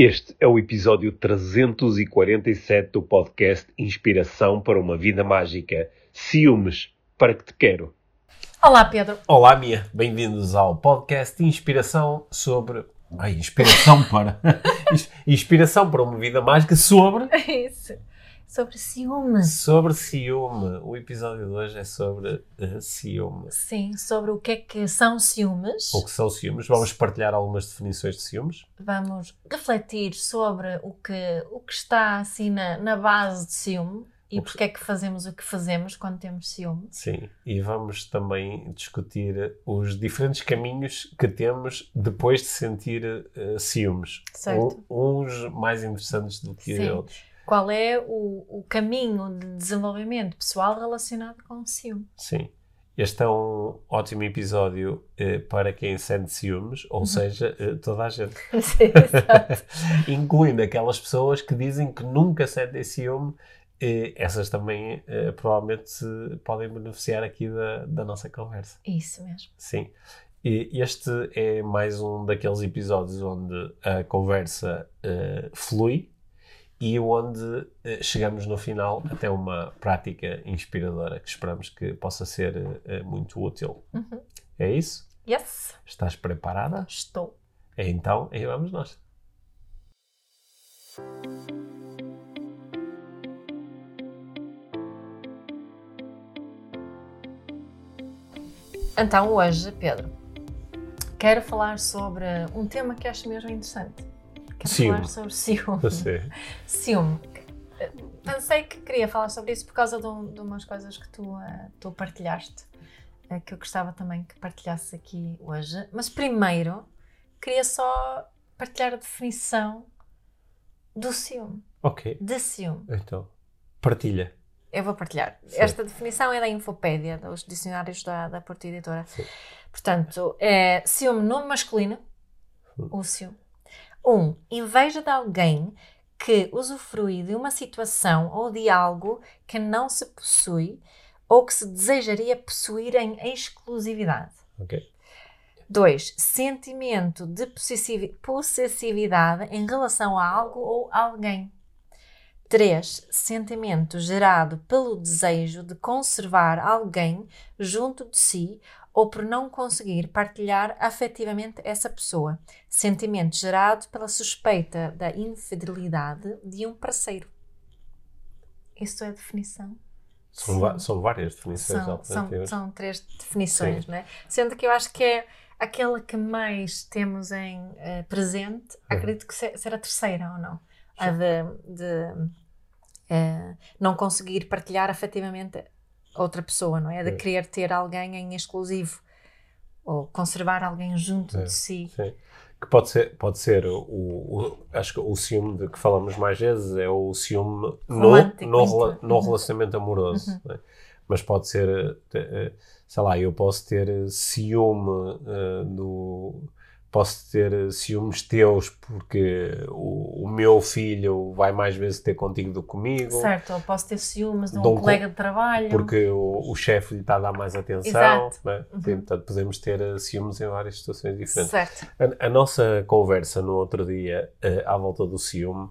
Este é o episódio 347 do podcast Inspiração para uma Vida Mágica. Ciúmes, para que te quero. Olá, Pedro. Olá, Mia. Bem-vindos ao podcast Inspiração sobre. Ai, inspiração para. inspiração para uma vida mágica sobre. Isso. Sobre ciúme. Sobre ciúme. O episódio de hoje é sobre uh, ciúme. Sim, sobre o que é que são ciúmes. O que são ciúmes. Vamos partilhar algumas definições de ciúmes. Vamos refletir sobre o que, o que está assim na, na base de ciúme e porque é que fazemos o que fazemos quando temos ciúme. Sim, e vamos também discutir os diferentes caminhos que temos depois de sentir uh, ciúmes. Certo. uns mais interessantes do que Sim. outros. Qual é o, o caminho de desenvolvimento pessoal relacionado com o ciúme? Sim. Este é um ótimo episódio eh, para quem sente ciúmes, ou seja, eh, toda a gente. Sim, exato. Incluindo aquelas pessoas que dizem que nunca sentem ciúme, eh, essas também eh, provavelmente se podem beneficiar aqui da, da nossa conversa. Isso mesmo. Sim. E este é mais um daqueles episódios onde a conversa eh, flui e onde eh, chegamos no final até uma prática inspiradora que esperamos que possa ser eh, muito útil. Uhum. É isso? Yes, Estás preparada? estou. Então, aí vamos nós. Então, hoje, Pedro, quero falar sobre um tema que acho mesmo interessante. Quero Ciúme. falar sobre ciúme. Você. Ciúme. Pensei que queria falar sobre isso por causa de, um- de umas coisas que tu, eh, tu partilhaste, eh, que eu gostava também que partilhasses aqui hoje. Mas primeiro, queria só partilhar a definição do ciúme. Ok. De ciúme. Então, partilha. Eu vou partilhar. Sim. Esta definição é da Infopédia, dos dicionários da, da Porta Editora. Sim. Portanto, é ciúme nome masculino, Hum. o ciúme. Um, inveja de alguém que usufrui de uma situação ou de algo que não se possui ou que se desejaria possuir em exclusividade. Ok. 2. Sentimento de possessivi- possessividade em relação a algo ou alguém. 3. Sentimento gerado pelo desejo de conservar alguém junto de si ou por não conseguir partilhar afetivamente essa pessoa. Sentimento gerado pela suspeita da infidelidade de um parceiro. Isso é a definição? São, Sim. são várias definições São, são, alternativas. são três definições, não é? Sendo que eu acho que é aquela que mais temos em eh, presente, Uhum. acredito que se- será a terceira ou não? A de, de, eh, não conseguir partilhar afetivamente outra pessoa, não é? De querer ter alguém em exclusivo ou conservar alguém junto É. de si. Sim. Que pode ser, pode ser o, o- acho que o ciúme de que falamos mais vezes é o ciúme no, Romântico, no, rela- no Uhum. relacionamento amoroso. né? Mas pode ser, eh, eh, sei lá, eu posso ter ciúme eh, do. Posso ter eh, ciúmes teus porque o, o meu filho vai mais vezes ter contigo do que comigo. Certo, ou posso ter ciúmes de um um co- colega de trabalho. Porque o, o chefe lhe está a dar mais atenção. Exato. né? Uhum. Portanto, podemos ter eh, ciúmes em várias situações diferentes. Certo. A, a nossa conversa no outro dia, eh, à volta do ciúme,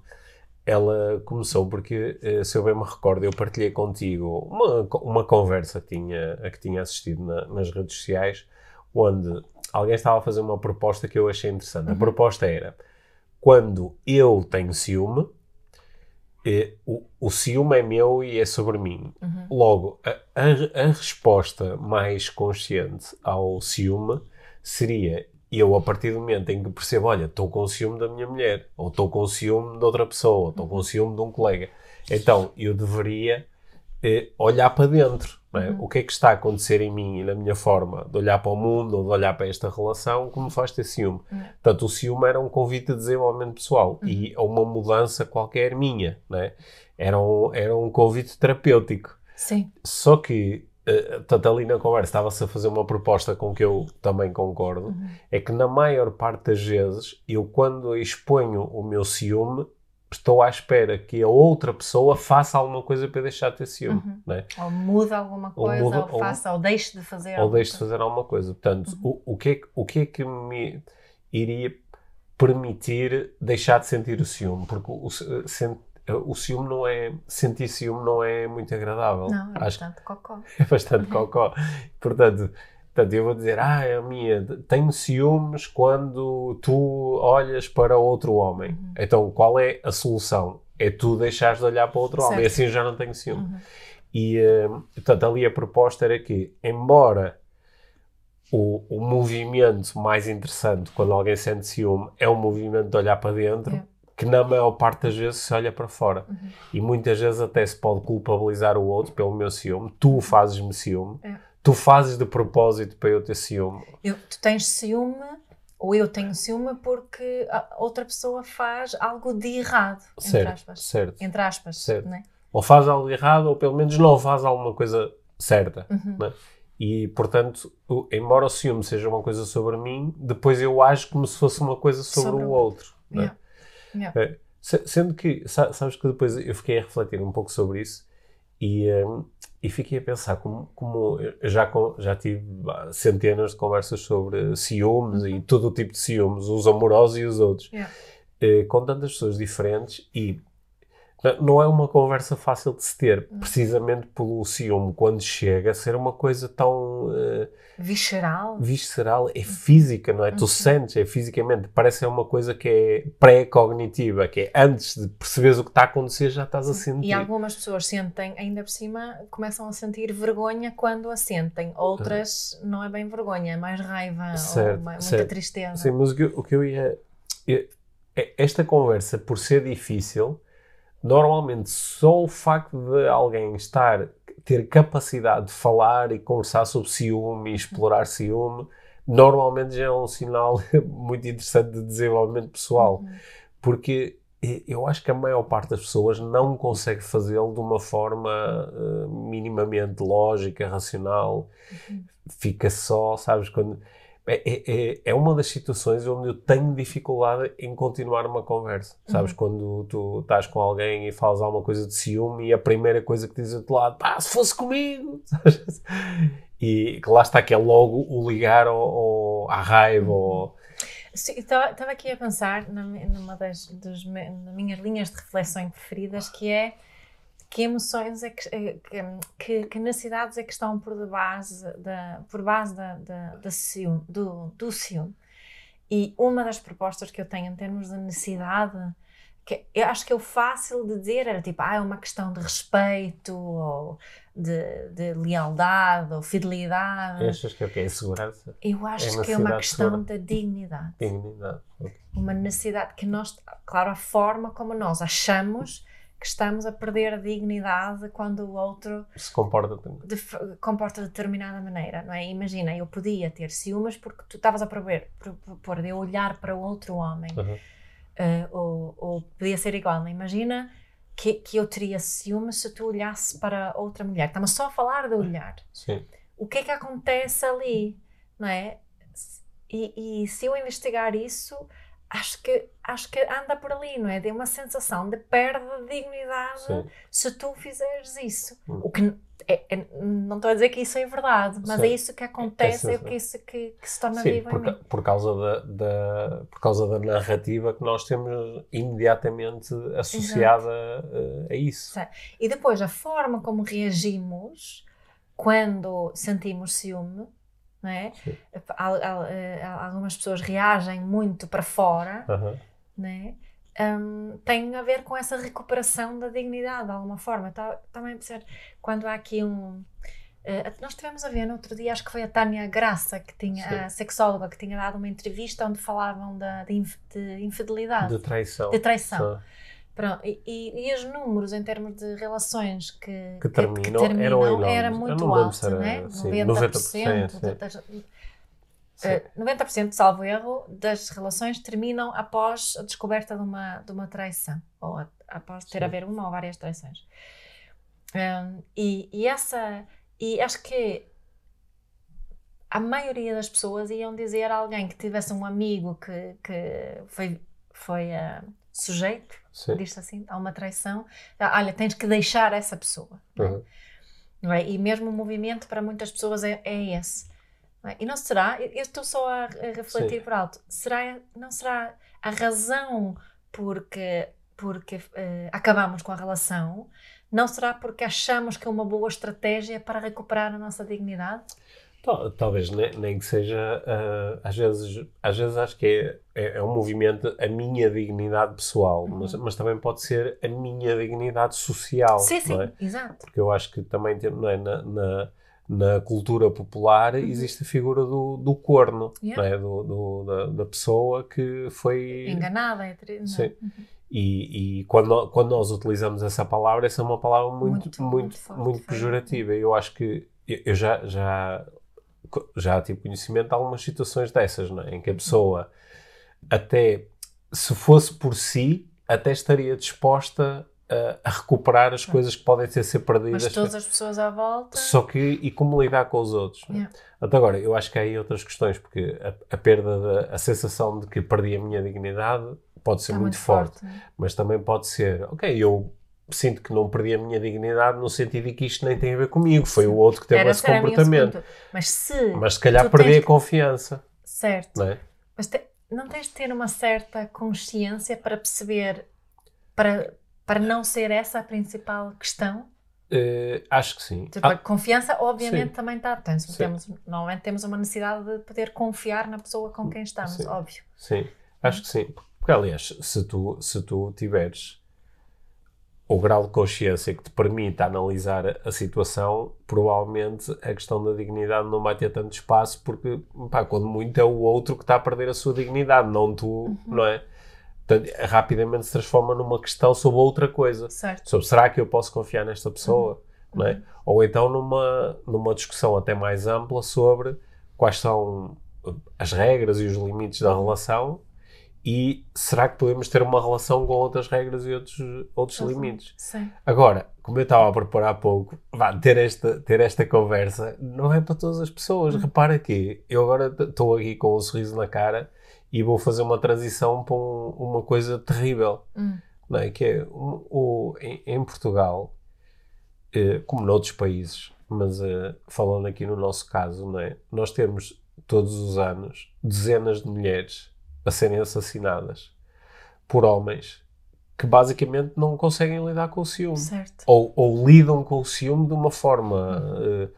ela começou porque, se eu bem me recordo, eu partilhei contigo uma, uma conversa que tinha, a que tinha assistido na- nas redes sociais, onde alguém estava a fazer uma proposta que eu achei interessante. A proposta era, quando eu tenho ciúme, eh, o, o ciúme é meu e é sobre mim. Uhum. Logo, a, a- a resposta mais consciente ao ciúme seria eu, a partir do momento em que percebo, olha, estou com ciúme da minha mulher, ou estou com ciúme de outra pessoa, ou estou com ciúme de um colega, então eu deveria eh, olhar para dentro. É? Uhum. O que é que está a acontecer em mim e na minha forma de olhar para o mundo ou de olhar para esta relação que me faz ter ciúme? Uhum. Portanto, o ciúme era um convite de desenvolvimento pessoal e a uma mudança qualquer minha. não é? Era, um, era um convite terapêutico. Sim. Só que, eh, tanto ali na conversa, estava-se a fazer uma proposta com que eu também concordo, Uhum. é que na maior parte das vezes, eu quando exponho o meu ciúme, estou à espera que a outra pessoa faça alguma coisa para deixar de ter ciúme, Uhum. não é? Ou muda alguma Ou coisa, ou, muda- ou- faça, ou deixe de fazer Ou alguma deixe de fazer alguma coisa. Portanto, Uhum. o, o, que é, que- o que é que me iria... permitir deixar de sentir o ciúme, porque o, o, sen- o ciúme não é. Sentir ciúme não é muito agradável. Não, é Acho bastante cocó. é bastante cocó. Portanto, portanto, eu vou dizer, ah, a minha, tenho ciúmes quando tu olhas para outro homem. Uhum. Então, qual é a solução? É tu deixares de olhar para outro homem. Certo. Assim eu já não tenho ciúme. Uhum. E, eh, portanto, ali a proposta era que, embora o, o movimento mais interessante quando alguém sente ciúme é o movimento de olhar para dentro, É. que na maior parte das vezes se olha para fora. Uhum. E muitas vezes até se pode culpabilizar o outro pelo meu ciúme. Tu fazes-me ciúme. É. Tu fazes de propósito para eu ter ciúme. Eu- tu tens ciúme, ou eu tenho ciúme, porque a outra pessoa faz algo de errado, entre Certo, aspas. certo. Entre aspas, Certo. né? Ou faz algo errado, ou pelo menos não faz alguma coisa certa. Uhum. né? E, portanto, embora o ciúme seja uma coisa sobre mim, depois eu ajo como se fosse uma coisa sobre, Sobre o outro. né? Yeah. É, se- Sendo que, sa- sabes que depois eu fiquei a refletir um pouco sobre isso e, hum, e fiquei a pensar como, como já, já tive centenas de conversas sobre ciúmes e todo o tipo de ciúmes, os amorosos e os outros, Yeah. eh, com tantas pessoas diferentes e não é uma conversa fácil de se ter, precisamente pelo ciúme, quando chega a ser uma coisa tão eh, Visceral. visceral, é física, não é? Tu sentes, é fisicamente, parece ser uma coisa que é pré-cognitiva, que é antes de perceberes o que está a acontecer, já estás a sentir. E algumas pessoas sentem, ainda por cima, começam a sentir vergonha quando a sentem. Outras não é bem vergonha, é mais raiva Certo, ou ma- muita certo. tristeza. Sim, mas o que, eu- o que eu ia. eu- é- esta conversa, por ser difícil, normalmente só o facto de alguém estar, ter capacidade de falar e conversar sobre ciúme e explorar ciúme, normalmente já é um sinal muito interessante de desenvolvimento pessoal. Uhum. Porque eh, eu acho que a maior parte das pessoas não consegue fazê-lo de uma forma eh, minimamente lógica, racional. Fica só, sabes, quando. É, é, é- é uma das situações onde eu tenho dificuldade em continuar uma conversa. Sabes, quando tu estás com alguém e falas alguma coisa de ciúme e a primeira coisa que dizes do outro lado, pá, se fosse comigo! Sabes? E que lá está, que é logo o ligar ao, ao- à raiva, ou, Estava aqui a pensar numa das, nas minhas linhas de reflexão preferidas, que é que emoções é que, é que, que, que necessidades é que estão por base da, por base da, da, da ciúme, do, do ciúme. E uma das propostas que eu tenho em termos de necessidade, que eu acho que é o fácil de dizer, era tipo, ah, é uma questão de respeito, ou de, de lealdade, ou fidelidade. achas que é o quê? É segurança? Eu acho É que é uma questão da dignidade. Dignidade. Ok. Uma necessidade que nós, claro, a forma como nós achamos que estamos a perder a dignidade quando o outro Se comporta de- comporta de determinada maneira, não é? Imagina, eu podia ter ciúmes porque tu estavas a propor de eu olhar para outro homem, Uhum. eh, ou, ou podia ser igual, não? Imagina que, que eu teria ciúmes se tu olhasse para outra mulher. Estamos só a falar de olhar. Sim. o que é que acontece ali, não é? E, e se eu investigar isso, acho que, acho que anda por ali, não é? De uma sensação de perda de dignidade Sim. se tu fizeres isso. Hum. O que é- é- não estou a dizer que isso é verdade, mas Sim. é isso que acontece, É é, o que isso que, que se torna Sim, vivo por, por causa da, da- por causa da narrativa que nós temos imediatamente associada eh, a isso. E depois a forma como reagimos quando sentimos ciúme, não é? Eh, algumas pessoas reagem muito para fora, Aham. né? Hum, tem a ver com essa recuperação da dignidade de alguma forma. Tá- Também pensar, quando há aqui um. eh, nós tivemos a ver no outro dia, acho que foi a Tânia Graça, que tinha, Sim. a sexóloga, que tinha dado uma entrevista onde falavam da, de, de infidelidade, De de, traição. traição. Pronto, e, e- e os números em termos de relações que, Que terminam eram enormes. era Eu muito alto, era, né? sim, 90%, 90%, da- das- sim. eh, 90%, salvo erro, das relações terminam após a descoberta de uma, de uma traição, ou a- após ter Sim. haver uma ou várias traições. Hum, e, e essa, e acho que a maioria das pessoas iam dizer a alguém que tivesse um amigo que, que foi, foi ah, sujeito, Sim. diz assim, a uma traição, ah, olha, tens que deixar essa pessoa. Uhum. não é? E mesmo o movimento para muitas pessoas é, é esse. não é? E não será, eu estou só a, a refletir Sim. por alto, será, não será a razão porque, porque uh, acabamos com a relação não será porque achamos que é uma boa estratégia para recuperar a nossa dignidade? Talvez nem, nem que seja, uh, às, vezes, às vezes acho que é, é, é, um movimento a minha dignidade pessoal, uhum. mas, mas também pode ser a minha dignidade social. Sim, sim, é? exato. Porque eu acho que também não é, na, na, na cultura popular uhum. existe a figura do, do corno, yeah. é? do, do da, da, pessoa que foi enganada. É sim. Uhum. E, e, quando, quando nós utilizamos essa palavra, essa é uma palavra muito, muito, muito, muito, forte, muito pejorativa. Eu acho que eu já, já já tive conhecimento de algumas situações dessas, não é? em que a pessoa, até se fosse por si, até estaria disposta a, a recuperar as coisas que podem ter ser perdidas. Mas todas as pessoas à volta. Só que, e como lidar com os outros? Yeah. Até agora, eu acho que há aí outras questões, porque a, a perda, da, a sensação de que perdi a minha dignidade pode ser muito, muito, forte, forte mas também pode ser, ok, eu sinto que não perdi a minha dignidade no sentido de que isto nem tem a ver comigo, foi o outro que teve Era esse comportamento. Mas se. Mas se calhar perdi tens... a confiança. Certo. Não é? Mas te... não tens de ter uma certa consciência para perceber, para, para não ser essa a principal questão? Uh, acho que sim. Tipo, ah, a confiança, obviamente, sim. também está. Temos, normalmente temos uma necessidade de poder confiar na pessoa com quem estamos, sim. óbvio. Sim, acho que sim. Porque, aliás, se tu, se tu tiveres o grau de consciência que te permita analisar a situação, provavelmente a questão da dignidade não vai ter tanto espaço, porque, pá, quando muito é o outro que está a perder a sua dignidade, não tu, uhum. não é? Portanto, rapidamente se transforma numa questão sobre outra coisa. Certo. Sobre será que eu posso confiar nesta pessoa? Uhum. Não é? Ou então numa, numa discussão até mais ampla sobre quais são as regras e os limites da relação e será que podemos ter uma relação com outras regras e outros, outros uhum. limites? Sim. Agora, como eu estava a preparar há pouco, vá, ter, esta, ter esta conversa não é para todas as pessoas. Uhum. Repara que eu agora estou aqui com um sorriso na cara e vou fazer uma transição para um, uma coisa terrível. Uhum. Não é? Que é o, o em, em, Portugal, eh, como noutros países, mas eh, falando aqui no nosso caso, não é? nós temos todos os anos dezenas de mulheres a serem assassinadas por homens que basicamente não conseguem lidar com o ciúme. Certo. Ou, ou lidam com o ciúme de uma forma uh,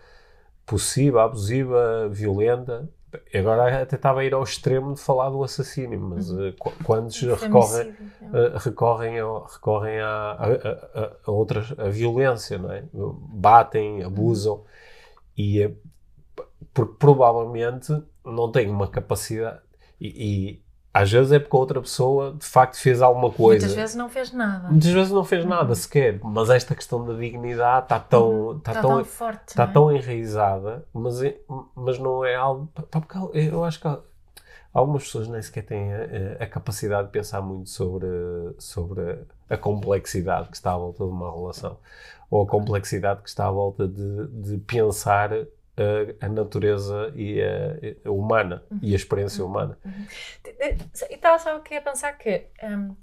possível, abusiva, violenta. Agora até estava a ir ao extremo de falar do assassínio, mas uh, quando recorrem, uh, recorrem, ao, recorrem a, a, a, a, outras, a violência, não é? Batem, abusam e é, porque provavelmente não têm uma capacidade e, às vezes é porque a outra pessoa de facto fez alguma coisa. Muitas vezes não fez nada. Muitas vezes não fez nada uhum. sequer. Mas esta questão da dignidade está tão, uhum. está, está tão, tão forte. Está é? tão enraizada, mas, é, mas não é algo. Porque eu acho que algumas pessoas nem sequer têm a, a, capacidade de pensar muito sobre, sobre a complexidade que está à volta de uma relação. Ou a complexidade que está à volta de, de pensar a, a natureza e a, a humana uhum. e a experiência uhum. humana. Uhum. E estava só aqui a pensar que um, uh,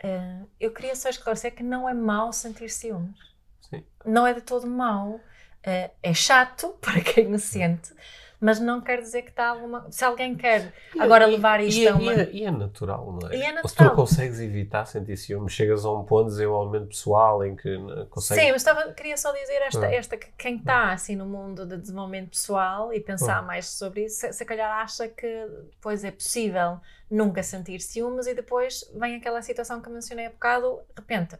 eh, eu queria só esclarecer que não é mau sentir ciúmes. Sim. Não é de todo mau. Uh, é chato para quem o sente, mas não quer dizer que está alguma. Se alguém quer agora levar isto e, a uma. E é, e natural, não é? E é natural. Se tu consegues evitar sentir ciúme, chegas a um ponto de desenvolvimento pessoal em que consegues. Sim, mas estava, queria só dizer esta, ah. esta que quem está assim no mundo de desenvolvimento pessoal e pensar ah. mais sobre isso, se, se calhar acha que pois é possível nunca sentir ciúmes e depois vem aquela situação que mencionei há bocado, de repente.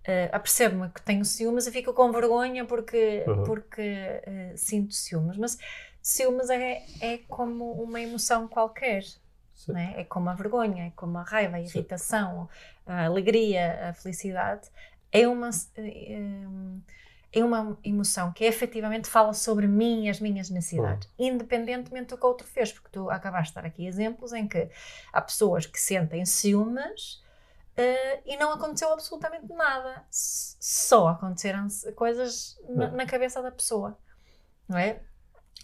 Uh, apercebo-me que tenho ciúmes e fico com vergonha porque, uhum. porque uh, sinto ciúmes. Mas ciúmes é, é como uma emoção qualquer. Né? É como a vergonha, é como a raiva, a irritação, a alegria, a felicidade. É uma, eh, é uma emoção que efetivamente fala sobre mim e as minhas necessidades, uhum. independentemente do que o outro fez, porque tu acabaste de dar aqui exemplos em que há pessoas que sentem ciúmes uh, e não aconteceu absolutamente nada, só aconteceram coisas na, na cabeça da pessoa, não é?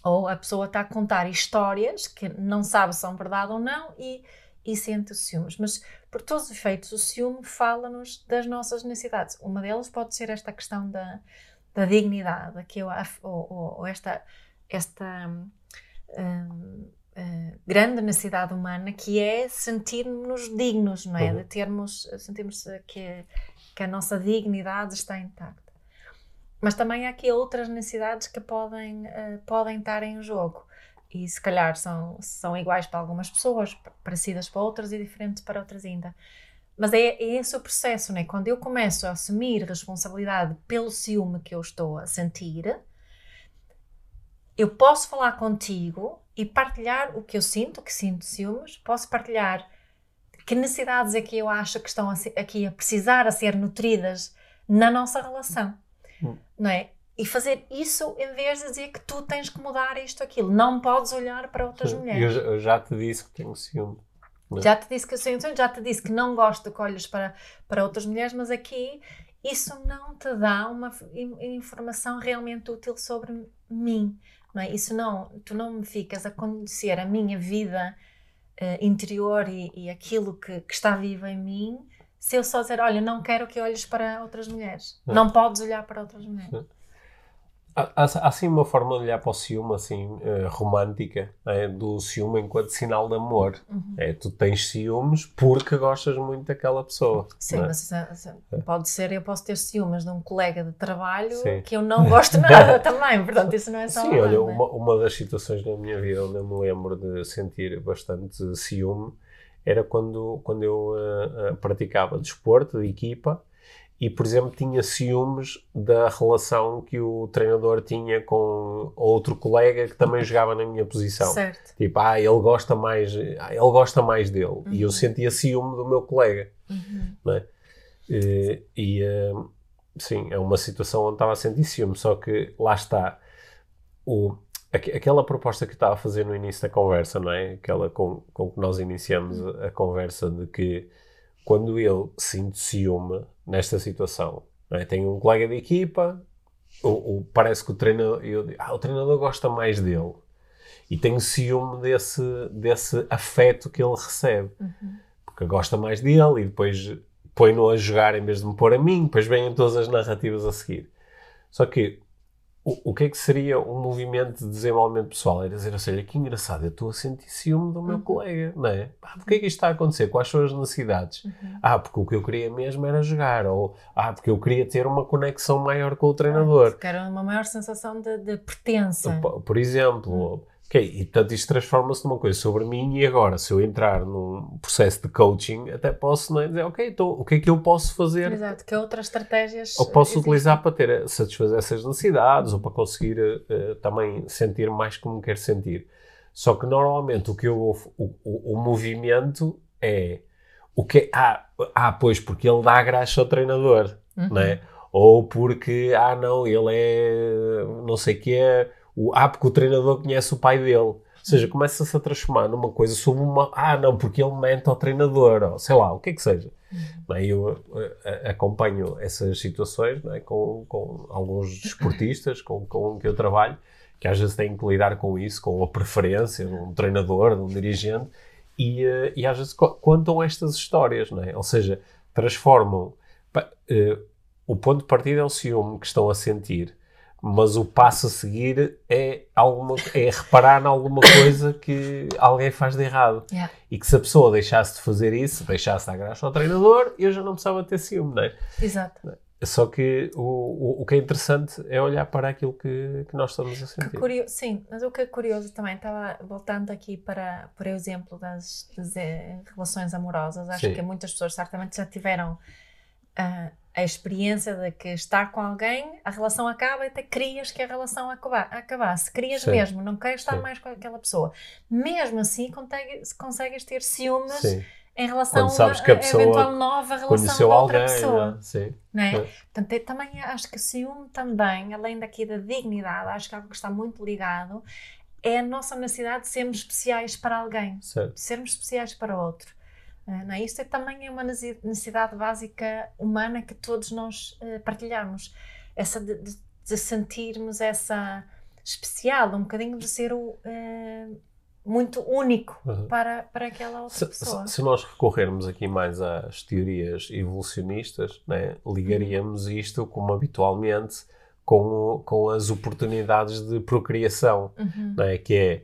Ou a pessoa está a contar histórias que não sabe se são verdade ou não e, e sente ciúmes. Mas, por todos os efeitos, o ciúme fala-nos das nossas necessidades. Uma delas pode ser esta questão da, da dignidade, que eu, ou, ou, ou esta, esta um, uh, grande necessidade humana que é sentirmos dignos, não é? Uhum. De termos, sentirmos que, que a nossa dignidade está intacta. Mas também há aqui outras necessidades que podem, uh, podem estar em jogo e se calhar são, são iguais para algumas pessoas, parecidas para outras e diferentes para outras ainda. Mas é, é esse o processo, né? Quando eu começo a assumir responsabilidade pelo ciúme que eu estou a sentir, eu posso falar contigo e partilhar o que eu sinto, que sinto ciúmes, posso partilhar que necessidades é que eu acho que estão aqui a precisar a ser nutridas na nossa relação, hum. não é? E fazer isso em vez de dizer que tu tens que mudar isto, aquilo. Não podes olhar para outras Sim, mulheres. Eu, eu, já te disse que tenho ciúme. Mas... Já te disse que tenho ciúme, já te disse que não gosto de que olhes para, para outras mulheres, mas aqui isso não te dá uma informação realmente útil sobre mim. Não é? Isso não, tu não me ficas a conhecer a minha vida uh, interior e, e aquilo que, que, está vivo em mim se eu só dizer, olha, não quero que olhes para outras mulheres. Não, não podes olhar para outras mulheres. Há, há assim uma forma de olhar para o ciúme assim, uh, romântica, é? do ciúme enquanto sinal de amor. Uhum. É, tu tens ciúmes porque gostas muito daquela pessoa. Sim, é? mas é, pode ser, eu posso ter ciúmes de um colega de trabalho Sim. que eu não gosto nada também, portanto isso não é só Sim, olha, é? uma, uma das situações na minha vida onde eu me lembro de sentir bastante ciúme era quando, quando eu uh, praticava desporto de equipa e, por exemplo, tinha ciúmes da relação que o treinador tinha com outro colega que também jogava na minha posição. Certo. Tipo, ah, ele gosta mais, ah, ele gosta mais dele. Uhum. E eu uhum. sentia ciúme do meu colega. Uhum. Né? E, e uh, sim, é uma situação onde estava a sentir ciúme, só que lá está. O, aquela proposta que estava a fazer no início da conversa, não é? Aquela com, com que nós iniciamos a, a conversa de que quando eu sinto ciúme nesta situação, é? tenho um colega de equipa, o, o, parece que o treinador, eu, ah, o treinador gosta mais dele e tenho ciúme desse, desse afeto que ele recebe, uhum. porque gosta mais dele e depois põe-no a jogar em vez de me pôr a mim, depois vêm todas as narrativas a seguir. Só que o, o que é que seria um movimento de desenvolvimento pessoal? Era dizer, ou seja, que engraçado, eu estou a sentir ciúme do meu uhum. colega, não é? Ah, porque é que isto está a acontecer? Quais são as necessidades? Uhum. Ah, porque o que eu queria mesmo era jogar, ou ah, porque eu queria ter uma conexão maior com o treinador. porque era uma maior sensação de, de pertença. Por, por exemplo, uhum Ok, e tanto isto transforma-se numa coisa sobre mim e agora, se eu entrar num processo de coaching, até posso não é, dizer, ok, então o que é que eu posso fazer? Exato, que outras estratégias... Ou posso existem. utilizar para ter, satisfazer essas necessidades ou para conseguir uh, também sentir mais como quero sentir. Só que normalmente o que eu, o, o, o movimento é o que ah, ah, pois, porque ele dá graça ao treinador, uhum. não é? Ou porque, ah, não, ele é, não sei o que é o, ah, porque o treinador conhece o pai dele. Ou seja, começa-se a transformar numa coisa sobre uma. Ah, não, porque ele mente ao treinador, ou sei lá, o que é que seja. Uhum. É? Eu uh, acompanho essas situações é? com, com alguns desportistas com, com que eu trabalho, que às vezes têm que lidar com isso, com a preferência de um treinador, de um dirigente, e, uh, e às vezes contam estas histórias, não é? Ou seja, transformam. O ponto de partida é o ciúme que estão a sentir mas o passo a seguir é, alguma, é reparar em alguma coisa que alguém faz de errado. Yeah. E que se a pessoa deixasse de fazer isso, deixasse a graça ao treinador, eu já não precisava ter ciúme, não é? Exato. Só que o, o, o, que é interessante é olhar para aquilo que, que nós estamos a sentir. Curioso, sim, mas o que é curioso também, estava voltando aqui para, por exemplo, das, das eh, relações amorosas, acho sim. que muitas pessoas certamente já tiveram uh, a experiência de que estar com alguém, a relação acaba e até querias que a relação acabasse. Querias Sim. mesmo, não queres estar Sim. mais com aquela pessoa. Mesmo assim, consegues, consegues ter ciúmes Sim. em relação a, a, eventual nova relação com outra alguém, pessoa. Né? Sim. Não é? é. Portanto, eu também acho que o ciúme também, além daqui da dignidade, acho que é algo que está muito ligado, é a nossa necessidade de sermos especiais para alguém. Certo. De sermos especiais para outro. Eh, não é? Isto é, também é uma necessidade básica humana que todos nós uh, partilhamos. Essa de, de, de, sentirmos essa especial, um bocadinho de ser o, uh, muito único uhum. para, para aquela outra se, pessoa. Se, se, nós recorrermos aqui mais às teorias evolucionistas, né, ligaríamos uhum. isto, como habitualmente, com, com as oportunidades de procriação, uhum. né, que é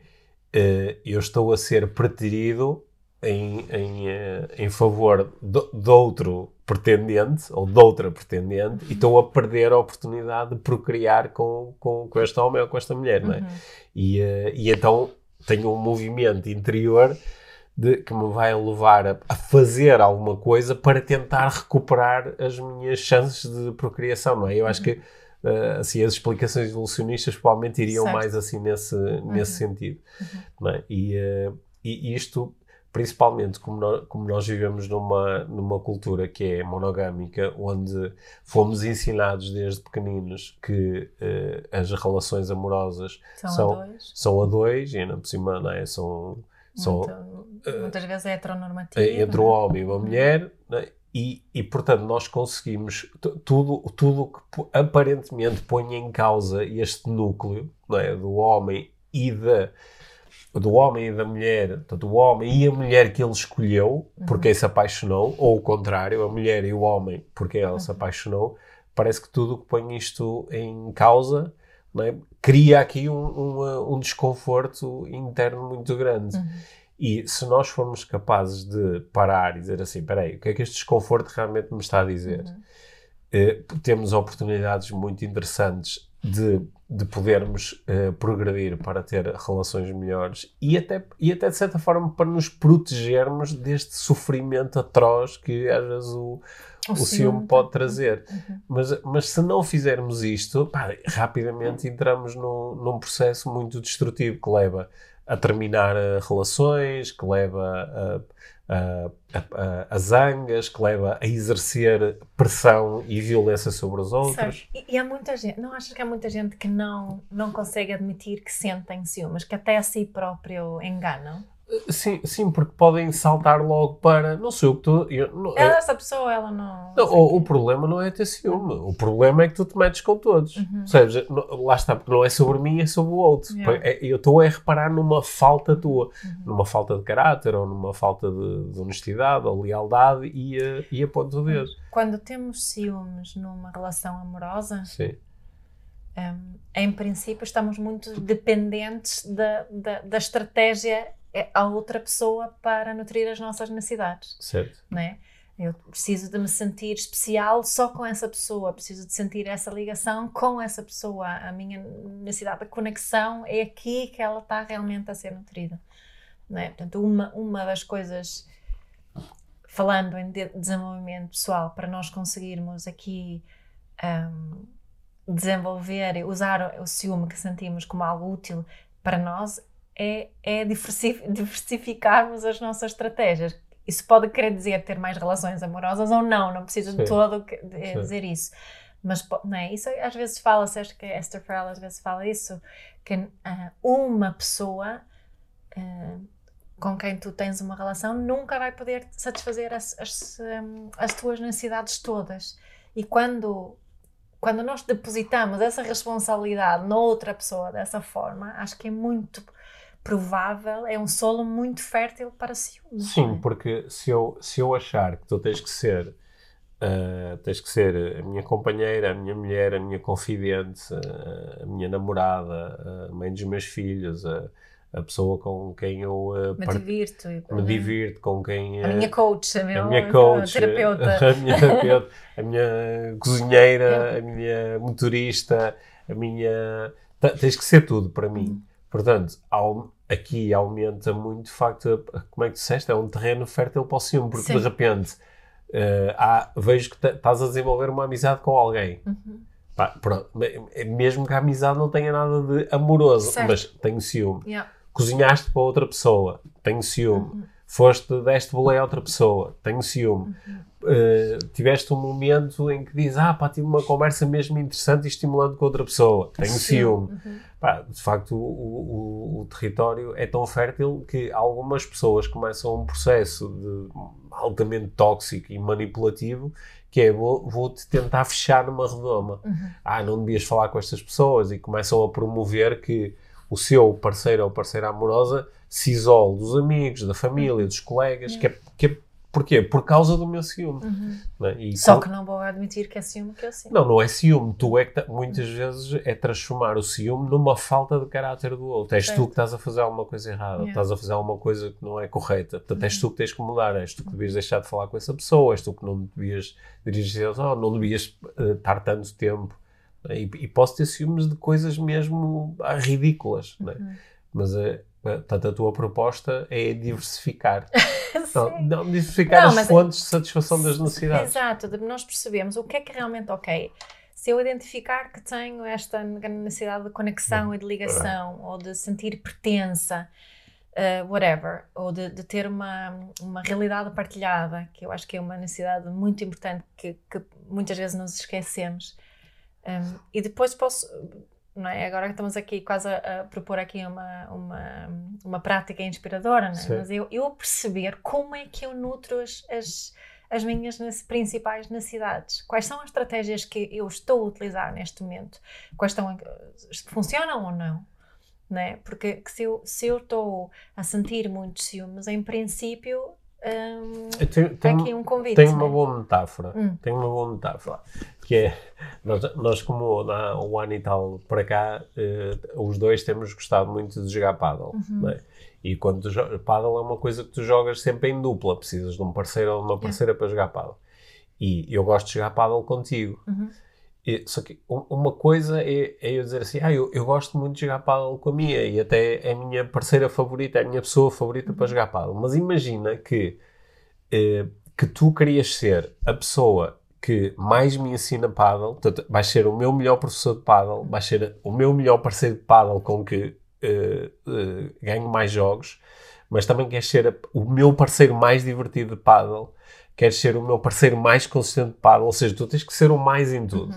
eh, eu estou a ser preterido em, em, eh, em favor de, de outro pretendente ou de outra pretendente e estou a perder a oportunidade de procriar com, com, com este homem ou com esta mulher, não é? Uhum. E, eh, e então tenho um movimento interior de, que me vai levar a, a fazer alguma coisa para tentar recuperar as minhas chances de procriação, não é? Eu acho que eh, assim, as explicações evolucionistas provavelmente iriam Certo. mais assim nesse, nesse sentido. não é? E, eh, e isto, principalmente como nós, como nós vivemos numa, numa cultura que é monogâmica, onde fomos ensinados desde pequeninos que eh, as relações amorosas São, São- a dois. são a dois, e ainda por cima não é? são, são Muito- muitas vezes é heteronormativo. eh, entre um homem e uma mulher, né? e, e portanto nós conseguimos tu- tudo tudo que aparentemente põe em causa este núcleo não é? do homem e da do homem e da mulher, portanto, o homem e a mulher que ele escolheu por quem se apaixonou, ou o contrário, a mulher e o homem por quem ela se apaixonou, parece que tudo o que põe isto em causa não é? cria aqui um, um, um desconforto interno muito grande. Uhum. E se nós formos capazes de parar e dizer assim, espera aí, o que é que este desconforto realmente me está a dizer? Eh, temos oportunidades muito interessantes de, de podermos eh, progredir para ter relações melhores e até, e até de certa forma para nos protegermos deste sofrimento atroz que às vezes o, o, ciúme pode trazer. Mas, mas se não fizermos isto, pá, rapidamente entramos num, num processo muito destrutivo que leva a terminar eh, relações, que leva a, a, a, a zangas, que leva a exercer pressão e violência sobre os outros. Sabes, E, e há muita gente, não achas que há muita gente que não, não consegue admitir que sentem ciúmes, que até a si próprio enganam? Sim, sim, porque podem saltar logo para. Não sou eu que estou. eu- não- Ela, essa pessoa, ela não. Não, o, o problema não é ter ciúme. O problema é que tu te metes com todos. Ou seja, não- lá está, porque não é sobre mim, é sobre o outro. Yeah. É- Eu estou a reparar numa falta tua, numa falta de caráter, ou numa falta de, de honestidade, ou lealdade, e, a- e aponto o dedo. Quando temos ciúmes numa relação amorosa, Sim, hum, em princípio estamos muito dependentes da, da, da estratégia eh, à outra pessoa para nutrir as nossas necessidades. certo. não é? Eu preciso de me sentir especial só com essa pessoa, preciso de sentir essa ligação com essa pessoa. A minha necessidade de conexão é aqui que ela está realmente a ser nutrida. Não é? Portanto, uma, uma das coisas, falando em de- desenvolvimento pessoal, para nós conseguirmos aqui ahm, desenvolver e usar o ciúme que sentimos como algo útil para nós, é, é diversifi- diversificarmos as nossas estratégias. Isso pode querer dizer ter mais relações amorosas ou não, não precisa de todo Sim. dizer isso. Mas não é? isso às vezes fala-se, acho que a Esther Farrell às vezes fala isso, que ah, uma pessoa ah, com quem tu tens uma relação nunca vai poder satisfazer as, as, hum, as tuas necessidades todas. E quando, quando nós depositamos essa responsabilidade noutra pessoa dessa forma, acho que é muito provável, é um solo muito fértil para ciúmes. Sim, é? porque se eu, se eu achar que tu tens que ser ah, tens que ser a minha companheira, a minha mulher, a minha confidente, ah, a minha namorada, a mãe dos meus filhos, a, a pessoa com quem eu ah, Me divirto. me divirto, com quem A minha coach, a, meu, a minha coach, terapeuta. a minha terapeuta, a minha cozinheira, a minha motorista, a minha. Tens que ser tudo para mim. Portanto, aqui aumenta muito de facto, como é que disseste? É um terreno fértil para o ciúme, porque Sim. de repente eh, há- vejo que estás a desenvolver uma amizade com alguém. Uhum. Pá, pronto, me- mesmo que a amizade não tenha nada de amoroso, Certo. mas tenho ciúme Yeah. cozinhaste para outra pessoa, tenho ciúme. Uhum. Foste, deste boleia a outra pessoa, tenho ciúme. Uhum. Uh, tiveste um momento em que dizes, ah pá, tive uma conversa mesmo interessante e estimulante com outra pessoa, tenho ciúme. Uhum. Pá, de facto, o, o- o território é tão fértil que algumas pessoas começam um processo de altamente tóxico e manipulativo que é, vou- vou-te tentar fechar numa redoma. Uhum. Ah, não devias falar com estas pessoas e começam a promover que o seu parceiro ou parceira amorosa se isole dos amigos, da família, dos colegas, que é, que é Porquê? Por causa do meu ciúme. Uhum. E Só que não vou admitir que é ciúme que eu sinto. Não, não é ciúme. Tu é que ta- muitas vezes é transformar o ciúme numa falta de caráter do outro. És tu que estás a fazer alguma coisa errada, Yeah. estás a fazer alguma coisa que não é correta. Portanto, és Uhum. tu que tens que mudar, és tu que devias deixar de falar com essa pessoa, és tu que não devias dirigir, oh, não devias eh, estar tanto tempo. Né? E, e posso ter ciúmes de coisas mesmo ah, ridículas, né? Uhum. mas eh, portanto, a tua proposta é diversificar. Não, não, diversificar Não, as mas- fontes de satisfação das necessidades. Exato, nós percebemos o que é que realmente ok. Se eu identificar que tenho esta necessidade de conexão e de ligação, ou de sentir pertença, uh, whatever, ou de, de ter uma, uma realidade partilhada, que eu acho que é uma necessidade muito importante que, que muitas vezes nos esquecemos. Um, e depois posso, não é? Agora estamos aqui quase a, a propor aqui uma, uma, uma prática inspiradora, não é? Sim. mas eu, eu perceber como é que eu nutro as, as, as minhas principais necessidades. Quais são as estratégias que eu estou a utilizar neste momento? Quais estão, funcionam ou não? Né? Porque que se eu se eu estou a sentir muitos ciúmes, em princípio, hum, tenho- tenho- aqui um convite. Tem uma né? boa metáfora. Hum. Tem uma boa metáfora. Que é, nós, nós como há um ano e tal para cá, eh, os dois temos gostado muito de jogar paddle. Uhum. é? E quando tu paddle é uma coisa que tu jogas sempre em dupla. Precisas de um parceiro ou de uma parceira para jogar paddle. E eu gosto de jogar paddle contigo. Uhum. E- só que um- uma coisa é, é eu dizer assim, ah, eu, eu gosto muito de jogar paddle com a minha e até é a minha parceira favorita, é a minha pessoa favorita para jogar paddle. Mas imagina que, eh, que tu querias ser a pessoa que mais me ensina paddle, portanto, vais ser o meu melhor professor de paddle, vais ser o meu melhor parceiro de paddle com que eh, eh, ganho mais jogos, mas também queres ser a- o meu parceiro mais divertido de paddle, queres ser o meu parceiro mais consistente paddle, ou seja, tu tens que ser o mais em tudo.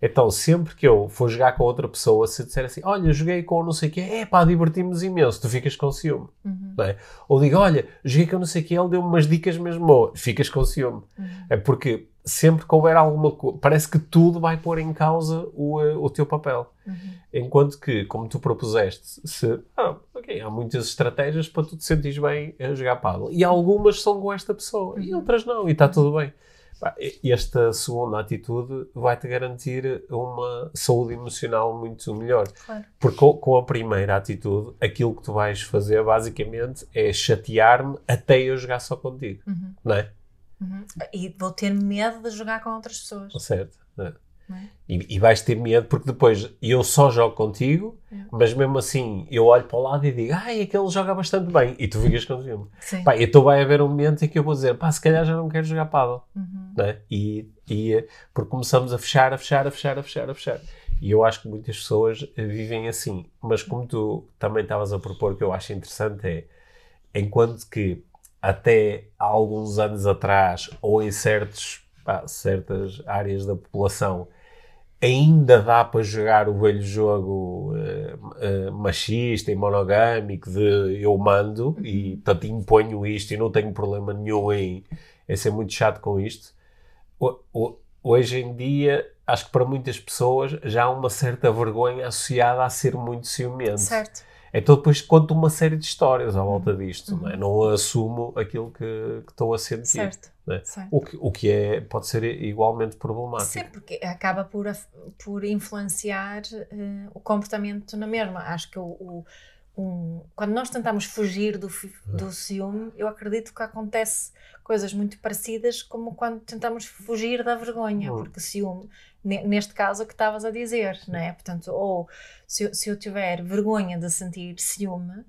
Então, sempre que eu for jogar com outra pessoa, se disser assim, olha, joguei com não sei o quê, é pá, divertimos imenso, tu ficas com ciúme. Uhum. é? Ou digo, olha, joguei com não sei o quê, ele deu umas dicas mesmo boas, ficas com ciúme. Uhum. É porque sempre que houver alguma coisa, parece que tudo vai pôr em causa o, eh, o teu papel. Uhum. Enquanto que, como tu propuseste, se, ah, ok, há muitas estratégias para tu te sentires bem a jogar paddle. E algumas são com esta pessoa, e outras não, e está tudo bem. Esta segunda atitude vai-te garantir uma saúde emocional muito melhor. Claro. Porque com, com a primeira atitude, aquilo que tu vais fazer basicamente é chatear-me até eu jogar só contigo, Uhum. não é? Uhum. E vou ter medo de jogar com outras pessoas. Certo. é? É? E, e vais ter medo porque depois eu só jogo contigo, É. mas mesmo assim eu olho para o lado e digo, ai, aquele joga bastante bem, e tu ficas. Sim. Pá, então vai haver um momento em que eu vou dizer, pá, se calhar já não quero jogar paddle, Uhum. é? E, e eh, porque começamos a fechar, a fechar, a fechar, a fechar, a fechar. E eu acho que muitas pessoas eh, vivem assim. Mas como tu também estavas a propor, que eu acho interessante é, enquanto que até há alguns anos atrás, ou em certos, pá, certas áreas da população, ainda dá para jogar o velho jogo eh, eh, machista e monogâmico de eu mando e portanto imponho isto e não tenho problema nenhum em, em ser muito chato com isto. O- o- hoje em dia, acho que para muitas pessoas já há uma certa vergonha associada a ser muito ciumento. Certo. Então depois conto uma série de histórias à volta disto, não é? Não assumo aquilo que, que estou a sentir. Certo. né? Certo. O, que, o que é, pode ser igualmente problemático. Sim, porque acaba por, por influenciar eh, o comportamento na mesma. Acho que o, o- um- quando nós tentamos fugir do, fi- do ciúme, eu acredito que acontece coisas muito parecidas como quando tentamos fugir da vergonha, Hum. porque ciúme, neste caso, o que estavas a dizer, não é? Portanto, ou se, eu- se eu tiver vergonha de sentir ciúme,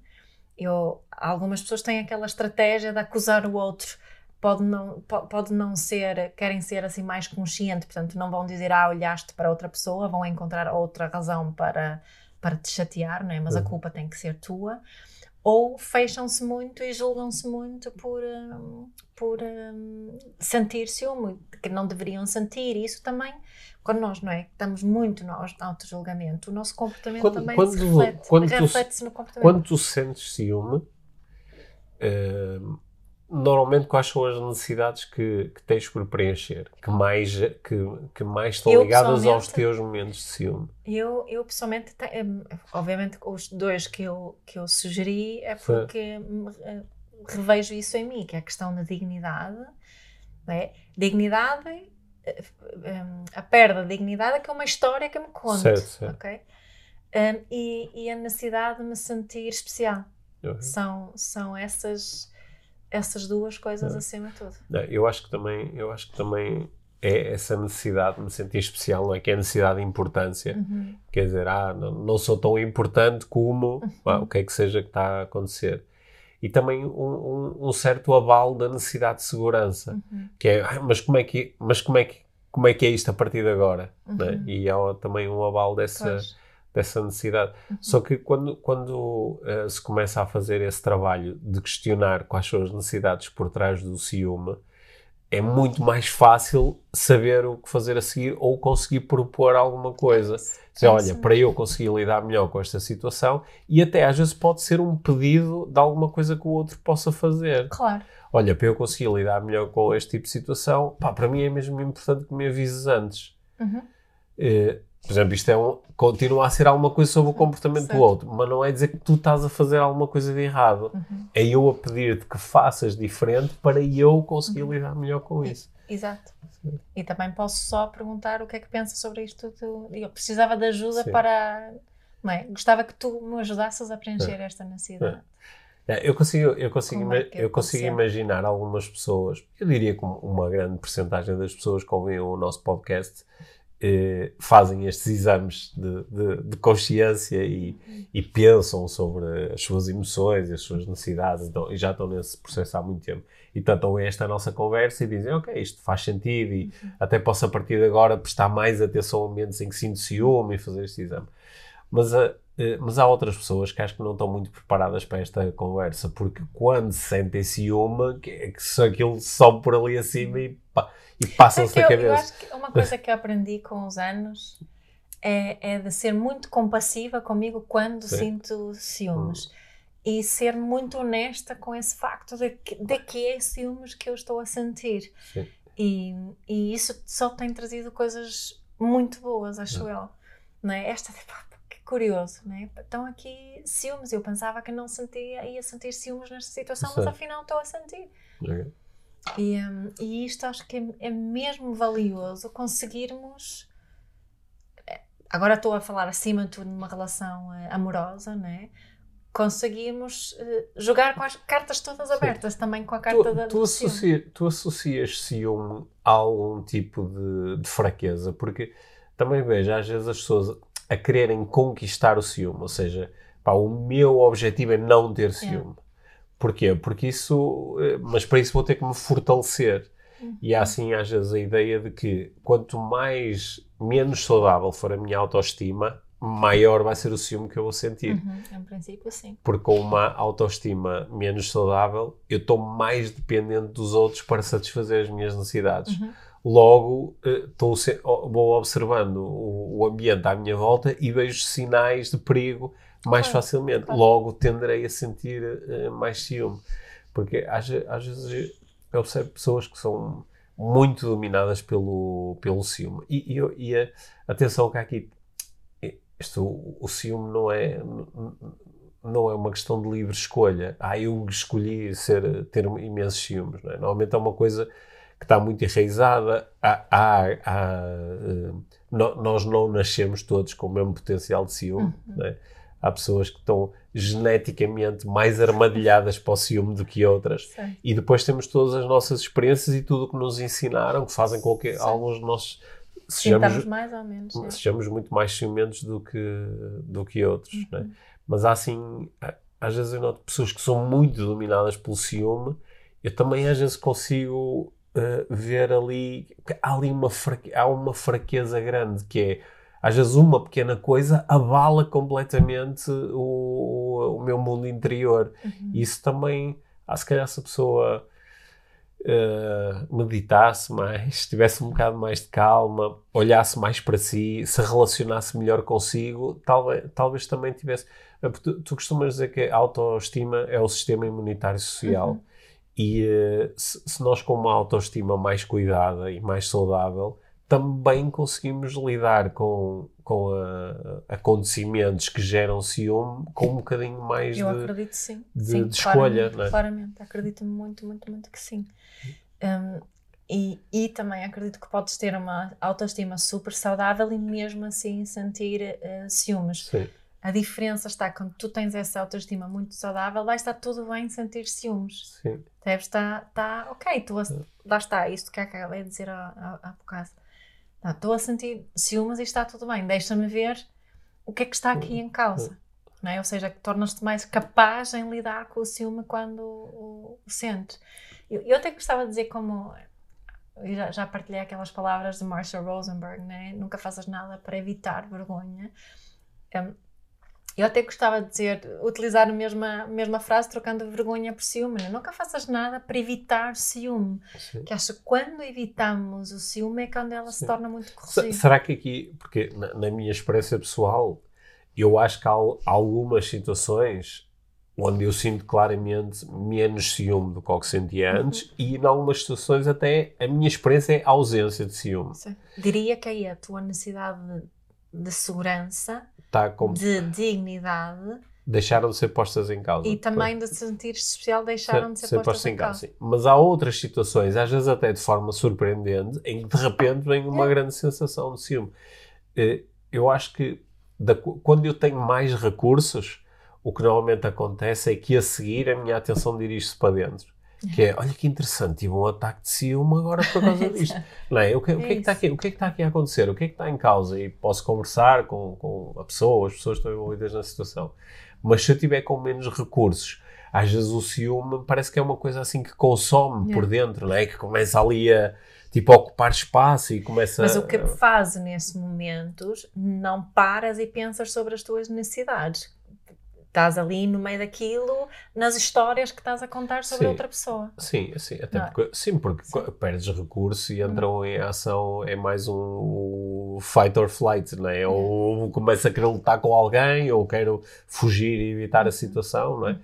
eu, algumas pessoas têm aquela estratégia de acusar o outro pode não, po- pode não ser, querem ser assim mais consciente, portanto não vão dizer, ah, olhaste para outra pessoa, vão encontrar outra razão para, para te chatear, não é? mas a culpa tem que ser tua. Ou fecham-se muito e julgam-se muito por, hum, por hum, sentir ciúme, que não deveriam sentir. Isso também, quando nós não é, estamos muito no auto-julgamento, o nosso comportamento Quando- também quando- se reflete, quando tu- reflete-se no comportamento. Quando tu sentes ciúme, eh, normalmente quais são as necessidades que, que tens por preencher? Que mais, que, que mais estão Eu, ligadas aos teus momentos de ciúme? Eu, eu pessoalmente, te- hum, obviamente, os dois que eu, que eu sugeri é Sim. porque hum, eh, revejo isso em mim, que é a questão da dignidade. é? Dignidade, eh, um, a perda de dignidade é que é uma história que me conto. Certo, certo. ok? Um, e, e a necessidade de me sentir especial. Uhum. São, são essas, essas duas coisas É. acima de tudo. Não, Eu acho que também, eu acho que também é essa necessidade de me sentir especial, não é? Que é a necessidade de importância. Uhum. Quer dizer, ah, não, não sou tão importante como ah, o que é que seja que está a acontecer. E também um, um- um certo aval da necessidade de segurança, Uhum. que é, "Ah, mas como é que, mas como é que, como é que é isto a partir de agora? né? Uhum. E há também um aval dessa, Pois. Dessa necessidade. Uhum. Só que quando, quando eh, se começa a fazer esse trabalho de questionar quais são as necessidades por trás do ciúme, é muito mais fácil saber o que fazer a seguir ou conseguir propor alguma coisa. Dizer, É olha, para eu conseguir lidar melhor com esta situação, e até às vezes pode ser um pedido de alguma coisa que o outro possa fazer. Claro. Olha, para eu conseguir lidar melhor com este tipo de situação, pá, para mim é mesmo importante que me avises antes. Uhum. Eh, por exemplo, isto é um, continua a ser alguma coisa sobre o comportamento Certo. do outro, mas não é dizer que tu estás a fazer alguma coisa de errado. Uhum. É eu a pedir-te que faças diferente para eu conseguir Uhum. lidar melhor com isso. Exato. E também posso só perguntar o que é que pensa sobre isto tudo. Eu precisava de ajuda Sim. para. Não é? Gostava que tu me ajudasses a preencher esta necessidade. É, Eu consigo, eu consigo, é eu consigo imaginar algumas pessoas, eu diria que uma grande porcentagem das pessoas que ouvem o nosso podcast eh, fazem estes exames de, de- de consciência e, e pensam sobre as suas emoções e as suas necessidades então, e já estão nesse processo há muito tempo. E ouvem esta nossa conversa e dizem, ok, isto faz sentido e até posso a partir de agora prestar mais atenção a momentos em que sinto ciúme e fazer este exame. Mas, a- eh, mas há outras pessoas que acho que não estão muito preparadas para esta conversa, porque quando sentem ciúme, que, é que só aquilo sobe por ali acima e, pá, e passa-se que na eu, eu cabeça. acho que uma coisa que eu aprendi com os anos é, é de ser muito compassiva comigo quando Sim. sinto ciúmes. E ser muito honesta com esse facto de que, de que é ciúmes que eu estou a sentir. E, e isso só tem trazido coisas muito boas, acho eu. Não é? Esta, que curioso, não é? Estão aqui ciúmes. Eu pensava que não sentia, ia sentir ciúmes nesta situação, mas Sim. afinal estou a sentir. Ok. E, hum, e isto acho que é, é mesmo valioso conseguirmos. eh, Agora estou a falar acima de tudo numa relação eh, amorosa, não é? Conseguimos eh, jogar com as cartas todas abertas, também com a carta Tu, da tu, associa- tu associas ciúme a algum tipo de, de fraqueza, porque também vejo às vezes as pessoas a quererem conquistar o ciúme, ou seja, pá, o meu objetivo é não ter ciúme. Porquê? Porque isso, eh, mas para isso vou ter que me fortalecer. E há assim às vezes a ideia de que quanto mais menos saudável for a minha autoestima, maior vai ser o ciúme que eu vou sentir. Uhum, em princípio, sim. Porque com uma autoestima menos saudável, eu estou mais dependente dos outros para satisfazer as minhas necessidades. Uhum. Logo, eh, estou vou observando o, ambiente à minha volta e vejo sinais de perigo mais Claro, facilmente. claro. Logo, tenderei a sentir eh, mais ciúme. Porque às, às vezes eu observo pessoas que são muito dominadas pelo, pelo ciúme. E, e, e a, atenção que há aqui, isto, o, o ciúme não é, não é uma questão de livre escolha. Ah, eu escolhi ser, ter imensos ciúmes. É? Normalmente é uma coisa que está muito enraizada. Há, há, há, no- nós não nascemos todos com o mesmo potencial de ciúme. não é? Há pessoas que estão geneticamente mais armadilhadas para o ciúme do que outras. Sim. E depois temos todas as nossas experiências e tudo o que nos ensinaram, que fazem com que Sim. alguns de nós Sintamos sejamos, mais ou menos. é. sejamos muito mais ciumentos do que, do que outros. Uhum. né? Mas há assim, às vezes eu noto pessoas que são muito dominadas pelo ciúme, eu também às vezes consigo eh, ver ali, há ali uma, fraque- há uma fraqueza grande, que é, às vezes uma pequena coisa abala completamente o, o meu mundo interior. Uhum. Isso também, ah, se calhar se a pessoa eh, meditasse mais, tivesse um bocado mais de calma, olhasse mais para si, se relacionasse melhor consigo, talvez, talvez também tivesse. eh, Tu, tu costumas dizer que a autoestima é o sistema imunitário social. Uhum. E eh, se, se nós com uma autoestima mais cuidada e mais saudável, também conseguimos lidar com, com a- acontecimentos que geram ciúme com um bocadinho mais Eu de. acredito sim. de- sim, de escolha, claramente, é? Claramente, acredito muito, muito, muito que sim. Um, e, e também acredito que podes ter uma autoestima super saudável e mesmo assim sentir eh, ciúmes. Sim, A diferença está quando tu tens essa autoestima muito saudável, vai estar tudo bem sentir ciúmes. sim. Deves estar, tá, ok, tu a, lá está, isto que acabei de dizer há, bocado. Estou a sentir ciúmes e está tudo bem, deixa-me ver o que é que está aqui em causa. Não é? Ou seja, que tornas-te mais capaz em lidar com o ciúme quando o, o sentes. Eu, eu até gostava de dizer como. Já, já partilhei aquelas palavras de Marshall Rosenberg, né? nunca faças nada para evitar vergonha. Um, eu até gostava de dizer, utilizar a mesma, mesma frase trocando vergonha por ciúme. né? Nunca faças nada para evitar ciúme. sim. Que acho que quando evitamos o ciúme é quando ela se Sim. torna muito Se- corrosiva. Será que aqui, porque na, na minha experiência pessoal, eu acho que há al- algumas situações onde eu sinto claramente menos ciúme do que o que sentia Uhum. antes e em algumas situações até a minha experiência é ausência de ciúme. Sim. Diria que aí a tua necessidade de, de segurança, Está como de dignidade deixaram de ser postas em causa. e também de se sentir especial deixaram de ser, postas em causa. sim. Mas há outras situações, às vezes até de forma surpreendente, em que de repente vem uma É. grande sensação de ciúme. Eh, Eu acho que da- quando eu tenho mais recursos, o que normalmente acontece é que a seguir a minha atenção dirige-se para dentro. Que é, olha que interessante, tive um ataque de ciúme agora por causa disto. Não é? O que, o que é que está aqui, o que é que está aqui a acontecer? O que é que está em causa? E posso conversar com, com a pessoa, as pessoas estão envolvidas na situação. Mas se eu tiver com menos recursos, às vezes o ciúme parece que é uma coisa assim que consome por dentro, não é? Que começa ali a tipo, ocupar espaço e começa Mas o que a... faz nesses momentos, não paras e pensas sobre as tuas necessidades. Estás ali no meio daquilo, nas histórias que estás a contar sobre Sim. outra pessoa. Sim, sim, até Não é? porque, sim, porque Sim. perdes recursos e entram em ação, é mais um fight or flight, não é? Ou começa a querer lutar com alguém, ou quero fugir e evitar Uhum. a situação, não é?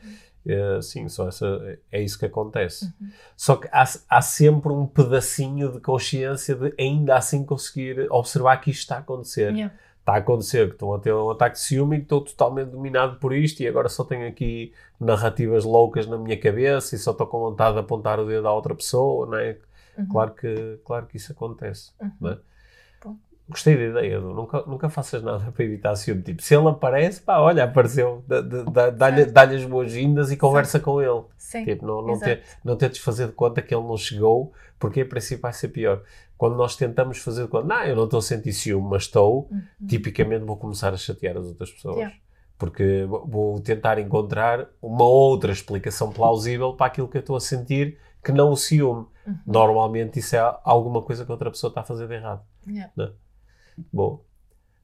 Eh, sim, só essa, é isso que acontece. Só que há, há sempre um pedacinho de consciência de ainda assim conseguir observar que isto está a acontecer. Yeah. Está a acontecer, que estão a ter um ataque de ciúme e que estou totalmente dominado por isto e agora só tenho aqui narrativas loucas na minha cabeça e só estou com vontade de apontar o dedo à outra pessoa, não é? Uhum. Claro, que, claro que isso acontece, Uhum. não é? Gostei da ideia, Edu. Nunca, nunca faças nada para evitar ciúme. Tipo, se ele aparece, pá, olha, apareceu, dá- dá- dá- dá-lhe as boas-vindas e conversa com ele. Sim. Tipo, não, não, ter, não tentes fazer de conta que ele não chegou, porque em princípio vai ser pior. Quando nós tentamos fazer de conta, não, eu não estou a sentir ciúme, mas estou, Uhum. tipicamente vou começar a chatear as outras pessoas. Yeah. Porque vou- tentar encontrar uma outra explicação plausível para aquilo que eu estou a sentir, que não o ciúme. Uhum. Normalmente isso é alguma coisa que outra pessoa está a fazer de errado. Yeah. Bom,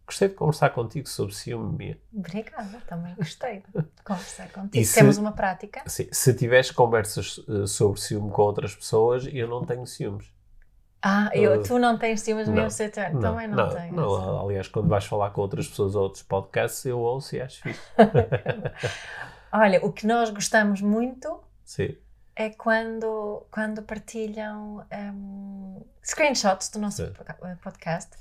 gostei de conversar contigo sobre ciúme. Obrigada, também gostei de conversar contigo. Se- Temos uma prática. Assim, se tiveres conversas eh, sobre ciúme com outras pessoas, eu não tenho ciúmes. Ah, eu, Uh, tu não tens ciúmes não, mesmo, tem- também não, tenho. não, aliás, quando vais falar com outras pessoas ou outros podcasts, eu ouço e acho fixe. Olha, o que nós gostamos muito Sim, é quando, quando partilham hum, screenshots do nosso Sim. podca- podcast.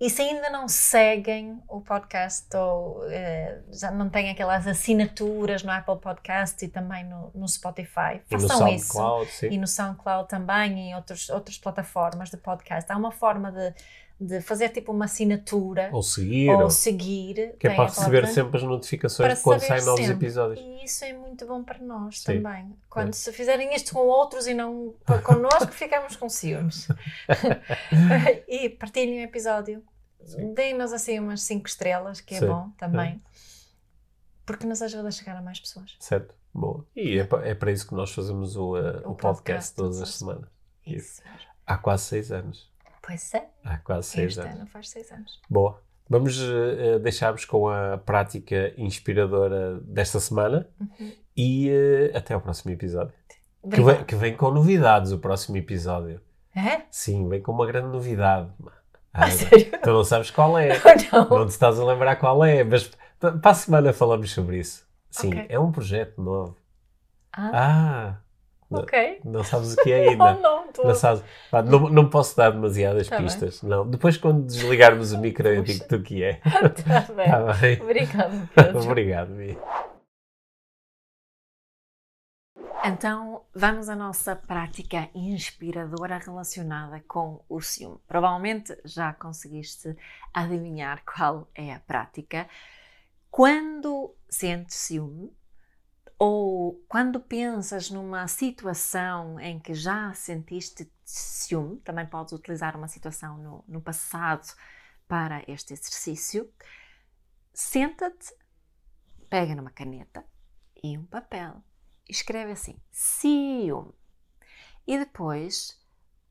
E se ainda não seguem o podcast ou eh, já não têm aquelas assinaturas no Apple Podcast e também no, no Spotify, e no façam isso. SoundCloud, sim. E no SoundCloud também e em outros, outras plataformas de podcast. Há uma forma de, de fazer tipo uma assinatura Ou seguir, ou seguir. que é para receber palavra- sempre as notificações de quando saem novos sempre. episódios. E isso é muito bom para nós Sim. também. Quando É. se fizerem isto com outros e não connosco, ficamos com ciúmes. e partilhem o episódio. Deem-nos assim umas 5 estrelas, que é Sim. bom também. Porque nos ajuda a chegar a mais pessoas. Certo? Boa. E é, é para isso que nós fazemos o, uh, o, O podcast, podcast todas as as semanas. Isso. Há quase seis anos. Pois é. Há quase seis Este anos. ano faz 6 anos. Boa. Vamos uh, deixar-vos com a prática inspiradora desta semana Uhum. e uh, até ao próximo episódio. Que vem, que vem com novidades o próximo episódio. É? Sim, vem com uma grande novidade. Ah, A sério? tu não sabes qual é. Não. Não te estás a lembrar qual é, mas pa- para a semana falamos sobre isso. Sim, Ok. é um projeto novo. Ah, Ah, Ok. Não, não sabes o que é ainda. não, não, tô... não, sabes. Pá, não, não posso dar demasiadas Tá bem. pistas. Não. Depois, quando desligarmos o micro, eu digo-te o que é. Tá bem. Está bem. Obrigada, Pedro. Obrigado, Bia. Então, vamos à nossa prática inspiradora relacionada com o ciúme. Provavelmente já conseguiste adivinhar qual é a prática. Quando sentes ciúme, ou quando pensas numa situação em que já sentiste ciúme, também podes utilizar uma situação no, no passado para este exercício, senta-te, pega numa caneta e um papel escreve assim: ciúme. E depois,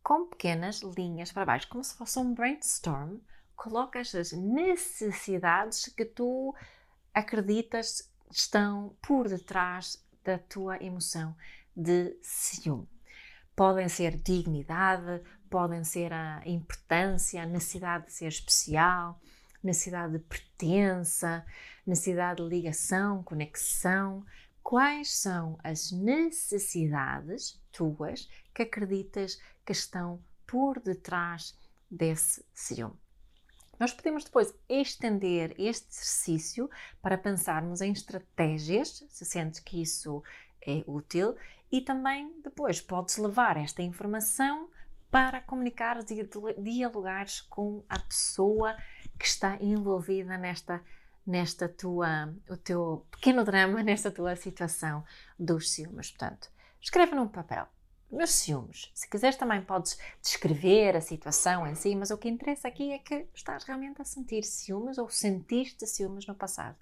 com pequenas linhas para baixo, como se fosse um brainstorm, colocas as necessidades que tu acreditas estão por detrás da tua emoção de ciúme. Podem ser dignidade, podem ser a importância, a necessidade de ser especial, necessidade de pertença, necessidade de ligação, conexão, quais são as necessidades tuas que acreditas que estão por detrás desse ciúme. Nós podemos depois estender este exercício para pensarmos em estratégias, se sentes que isso é útil, e também depois podes levar esta informação para comunicar e dialogares com a pessoa que está envolvida nesta nesta tua, o teu pequeno drama, nesta tua situação dos ciúmes. Portanto, escreve num papel. Meus ciúmes. Se quiseres também podes descrever a situação em si, mas o que interessa aqui é que estás realmente a sentir ciúmes ou sentiste ciúmes no passado.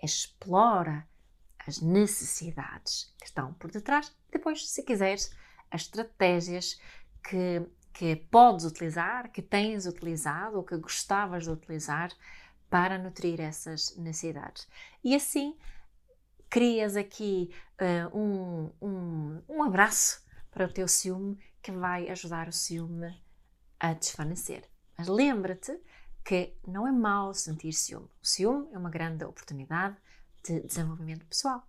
Explora as necessidades que estão por detrás. Depois, se quiseres, as estratégias que, que podes utilizar, que tens utilizado ou que gostavas de utilizar para nutrir essas necessidades. E assim crias aqui uh, um, um, um abraço para o teu ciúme que vai ajudar o ciúme a desvanecer. Mas lembra-te que não é mau sentir ciúme. O ciúme é uma grande oportunidade de desenvolvimento pessoal.